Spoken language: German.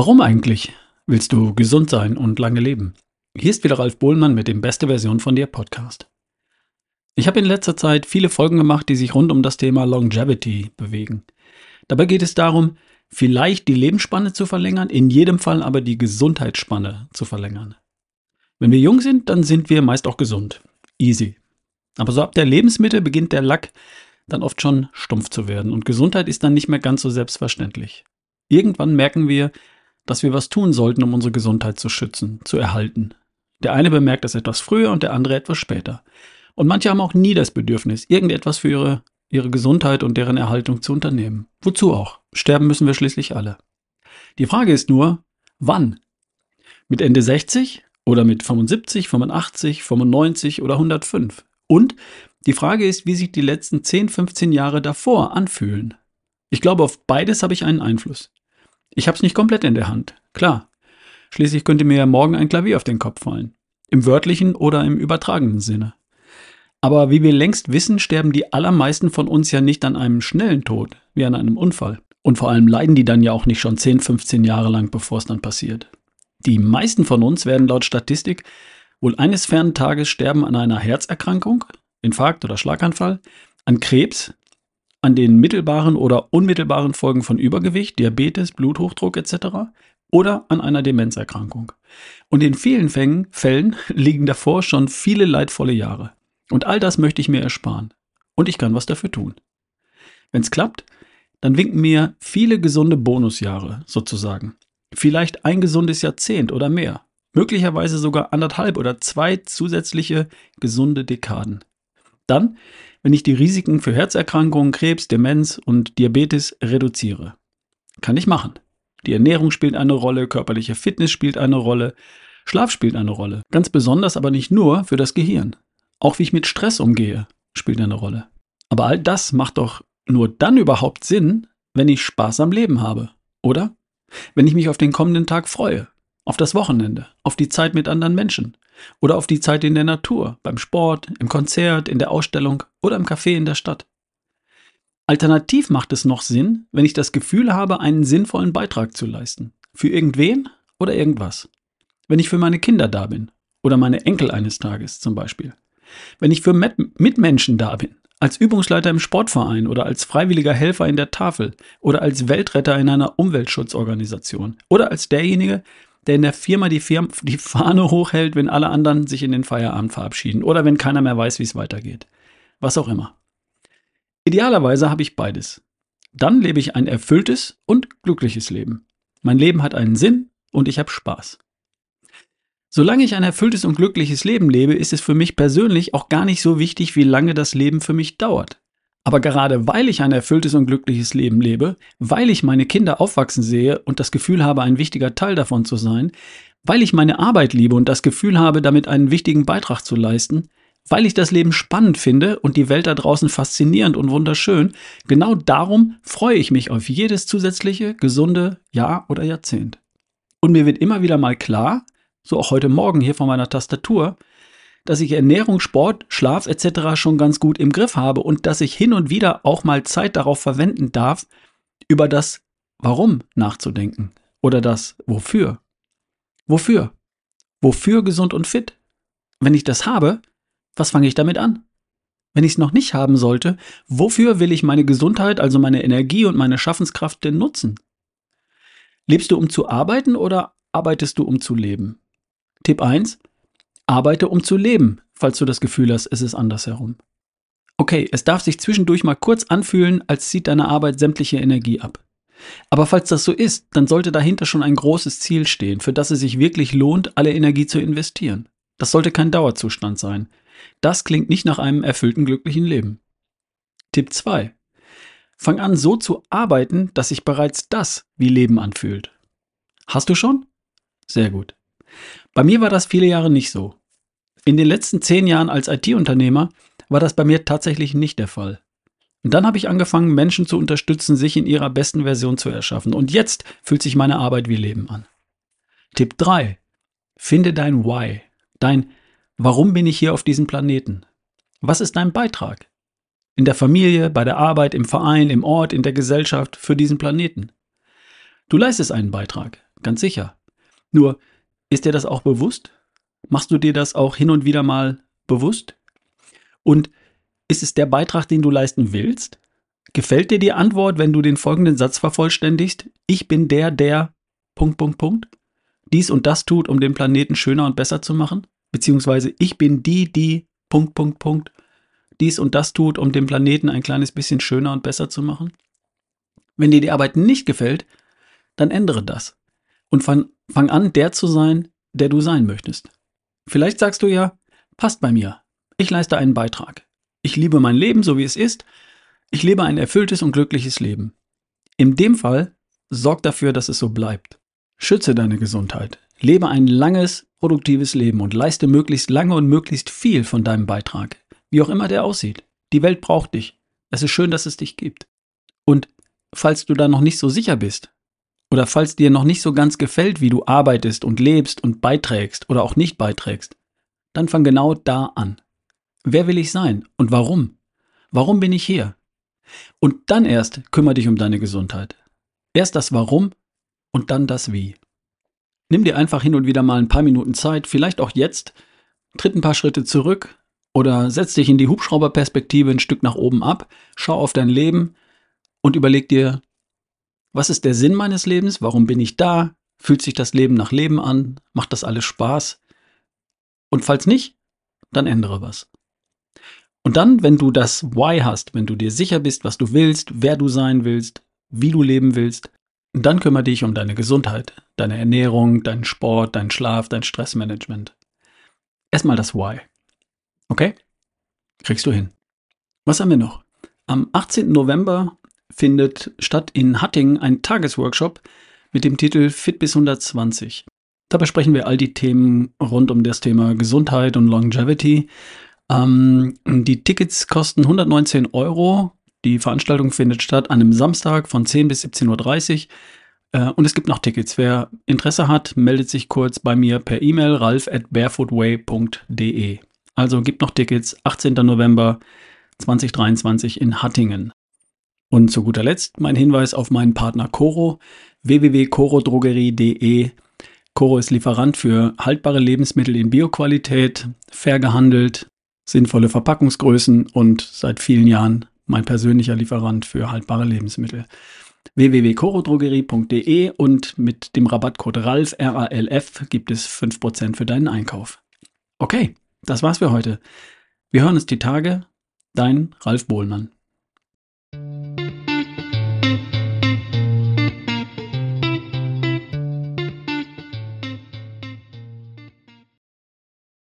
Warum eigentlich willst du gesund sein und lange leben? Hier ist wieder Ralf Bohlmann mit dem Beste Version von dir Podcast. Ich habe in letzter Zeit viele Folgen gemacht, die sich rund um das Thema Longevity bewegen. Dabei geht es darum, vielleicht die Lebensspanne zu verlängern, in jedem Fall aber die Gesundheitsspanne zu verlängern. Wenn wir jung sind, dann sind wir meist auch gesund. Easy. Aber so ab der Lebensmitte beginnt der Lack dann oft schon stumpf zu werden und Gesundheit ist dann nicht mehr ganz so selbstverständlich. Irgendwann merken wir, dass wir was tun sollten, um unsere Gesundheit zu schützen, zu erhalten. Der eine bemerkt das etwas früher und der andere etwas später. Und manche haben auch nie das Bedürfnis, irgendetwas für ihre, ihre Gesundheit und deren Erhaltung zu unternehmen. Wozu auch? Sterben müssen wir schließlich alle. Die Frage ist nur, wann? Mit Ende 60 oder mit 75, 85, 95 oder 105? Und die Frage ist, wie sich die letzten 10, 15 Jahre davor anfühlen. Ich glaube, auf beides habe ich einen Einfluss. Ich habe es nicht komplett in der Hand, klar. Schließlich könnte mir ja morgen ein Klavier auf den Kopf fallen. Im wörtlichen oder im übertragenen Sinne. Aber wie wir längst wissen, sterben die allermeisten von uns ja nicht an einem schnellen Tod, wie an einem Unfall. Und vor allem leiden die dann ja auch nicht schon 10, 15 Jahre lang, bevor es dann passiert. Die meisten von uns werden laut Statistik wohl eines fernen Tages sterben an einer Herzerkrankung, Infarkt oder Schlaganfall, an Krebs, an den mittelbaren oder unmittelbaren Folgen von Übergewicht, Diabetes, Bluthochdruck etc. oder an einer Demenzerkrankung. Und in vielen Fällen liegen davor schon viele leidvolle Jahre. Und all das möchte ich mir ersparen. Und ich kann was dafür tun. Wenn es klappt, dann winken mir viele gesunde Bonusjahre sozusagen. Vielleicht ein gesundes Jahrzehnt oder mehr. Möglicherweise sogar anderthalb oder zwei zusätzliche gesunde Dekaden. Dann wenn ich die Risiken für Herzerkrankungen, Krebs, Demenz und Diabetes reduziere. Kann ich machen. Die Ernährung spielt eine Rolle, körperliche Fitness spielt eine Rolle, Schlaf spielt eine Rolle. Ganz besonders aber nicht nur für das Gehirn. Auch wie ich mit Stress umgehe, spielt eine Rolle. Aber all das macht doch nur dann überhaupt Sinn, wenn ich Spaß am Leben habe, oder? Wenn ich mich auf den kommenden Tag freue, auf das Wochenende, auf die Zeit mit anderen Menschen, oder auf die Zeit in der Natur, beim Sport, im Konzert, in der Ausstellung oder im Café in der Stadt. Alternativ macht es noch Sinn, wenn ich das Gefühl habe, einen sinnvollen Beitrag zu leisten. Für irgendwen oder irgendwas. Wenn ich für meine Kinder da bin oder meine Enkel eines Tages zum Beispiel. Wenn ich für Mitmenschen da bin, als Übungsleiter im Sportverein oder als freiwilliger Helfer in der Tafel oder als Weltretter in einer Umweltschutzorganisation oder als derjenige, der in der Firma die, Firma die Fahne hochhält, wenn alle anderen sich in den Feierabend verabschieden oder wenn keiner mehr weiß, wie es weitergeht. Was auch immer. Idealerweise habe ich beides. Dann lebe ich ein erfülltes und glückliches Leben. Mein Leben hat einen Sinn und ich habe Spaß. Solange ich ein erfülltes und glückliches Leben lebe, ist es für mich persönlich auch gar nicht so wichtig, wie lange das Leben für mich dauert. Aber gerade weil ich ein erfülltes und glückliches Leben lebe, weil ich meine Kinder aufwachsen sehe und das Gefühl habe, ein wichtiger Teil davon zu sein, weil ich meine Arbeit liebe und das Gefühl habe, damit einen wichtigen Beitrag zu leisten, weil ich das Leben spannend finde und die Welt da draußen faszinierend und wunderschön, genau darum freue ich mich auf jedes zusätzliche, gesunde Jahr oder Jahrzehnt. Und mir wird immer wieder mal klar, so auch heute Morgen hier vor meiner Tastatur, dass ich Ernährung, Sport, Schlaf etc. schon ganz gut im Griff habe und dass ich hin und wieder auch mal Zeit darauf verwenden darf, über das Warum nachzudenken oder das Wofür. Wofür? Wofür gesund und fit? Wenn ich das habe, was fange ich damit an? Wenn ich es noch nicht haben sollte, wofür will ich meine Gesundheit, also meine Energie und meine Schaffenskraft denn nutzen? Lebst du, um zu arbeiten oder arbeitest du, um zu leben? Tipp 1. Arbeite, um zu leben, falls du das Gefühl hast, es ist andersherum. Okay, es darf sich zwischendurch mal kurz anfühlen, als zieht deine Arbeit sämtliche Energie ab. Aber falls das so ist, dann sollte dahinter schon ein großes Ziel stehen, für das es sich wirklich lohnt, alle Energie zu investieren. Das sollte kein Dauerzustand sein. Das klingt nicht nach einem erfüllten, glücklichen Leben. Tipp 2. Fang an, so zu arbeiten, dass sich bereits das wie Leben anfühlt. Hast du schon? Sehr gut. Bei mir war das viele Jahre nicht so. In den letzten zehn Jahren als IT-Unternehmer war das bei mir tatsächlich nicht der Fall. Und dann habe ich angefangen, Menschen zu unterstützen, sich in ihrer besten Version zu erschaffen. Und jetzt fühlt sich meine Arbeit wie Leben an. Tipp 3. Finde dein Why. Dein Warum bin ich hier auf diesem Planeten? Was ist dein Beitrag? In der Familie, bei der Arbeit, im Verein, im Ort, in der Gesellschaft, für diesen Planeten. Du leistest einen Beitrag. ganz sicher. Nur, ist dir das auch bewusst? Machst du dir das auch hin und wieder mal bewusst? Und ist es der Beitrag, den du leisten willst? Gefällt dir die Antwort, wenn du den folgenden Satz vervollständigst? Ich bin der, der Punkt, Punkt, Punkt. Dies und das tut, um den Planeten schöner und besser zu machen? Beziehungsweise ich bin die, die Punkt, Punkt, Punkt. Dies und das tut, um den Planeten ein kleines bisschen schöner und besser zu machen? Wenn dir die Arbeit nicht gefällt, dann ändere das. Und fang, fang an, der zu sein, der du sein möchtest. Vielleicht sagst du ja, passt bei mir. Ich leiste einen Beitrag. Ich liebe mein Leben, so wie es ist. Ich lebe ein erfülltes und glückliches Leben. In dem Fall sorg dafür, dass es so bleibt. Schütze deine Gesundheit. Lebe ein langes, produktives Leben und leiste möglichst lange und möglichst viel von deinem Beitrag. Wie auch immer der aussieht. Die Welt braucht dich. Es ist schön, dass es dich gibt. Und falls du da noch nicht so sicher bist, oder falls dir noch nicht so ganz gefällt, wie du arbeitest und lebst und beiträgst oder auch nicht beiträgst, dann fang genau da an. Wer will ich sein und warum? Warum bin ich hier? Und dann erst kümmere dich um deine Gesundheit. Erst das Warum und dann das Wie. Nimm dir einfach hin und wieder mal ein paar Minuten Zeit, vielleicht auch jetzt, tritt ein paar Schritte zurück oder setz dich in die Hubschrauberperspektive ein Stück nach oben ab, schau auf dein Leben und überleg dir, was ist der Sinn meines Lebens? Warum bin ich da? Fühlt sich das Leben nach Leben an? Macht das alles Spaß? Und falls nicht, dann ändere was. Und dann, wenn du das Why hast, wenn du dir sicher bist, was du willst, wer du sein willst, wie du leben willst, dann kümmere dich um deine Gesundheit, deine Ernährung, deinen Sport, deinen Schlaf, dein Stressmanagement. Erstmal das Why. Okay? Kriegst du hin. Was haben wir noch? Am 18. November findet statt in Hattingen ein Tagesworkshop mit dem Titel Fit bis 120. Da besprechen wir all die Themen rund um das Thema Gesundheit und Longevity. Ähm, die Tickets kosten 119 Euro. Die Veranstaltung findet statt an einem Samstag von 10 bis 17.30 Uhr. Äh, und es gibt noch Tickets. Wer Interesse hat, meldet sich kurz bei mir per E-Mail ralf at barefootway.de. Also gibt noch Tickets, 18. November 2023 in Hattingen. Und zu guter Letzt mein Hinweis auf meinen Partner Coro, www.corodrogerie.de. Coro ist Lieferant für haltbare Lebensmittel in Bioqualität, fair gehandelt, sinnvolle Verpackungsgrößen und seit vielen Jahren mein persönlicher Lieferant für haltbare Lebensmittel. www.corodrogerie.de und mit dem Rabattcode RALF, R-A-L-F, gibt es 5% für deinen Einkauf. Okay, das war's für heute. Wir hören uns die Tage. Dein Ralf Bohlmann.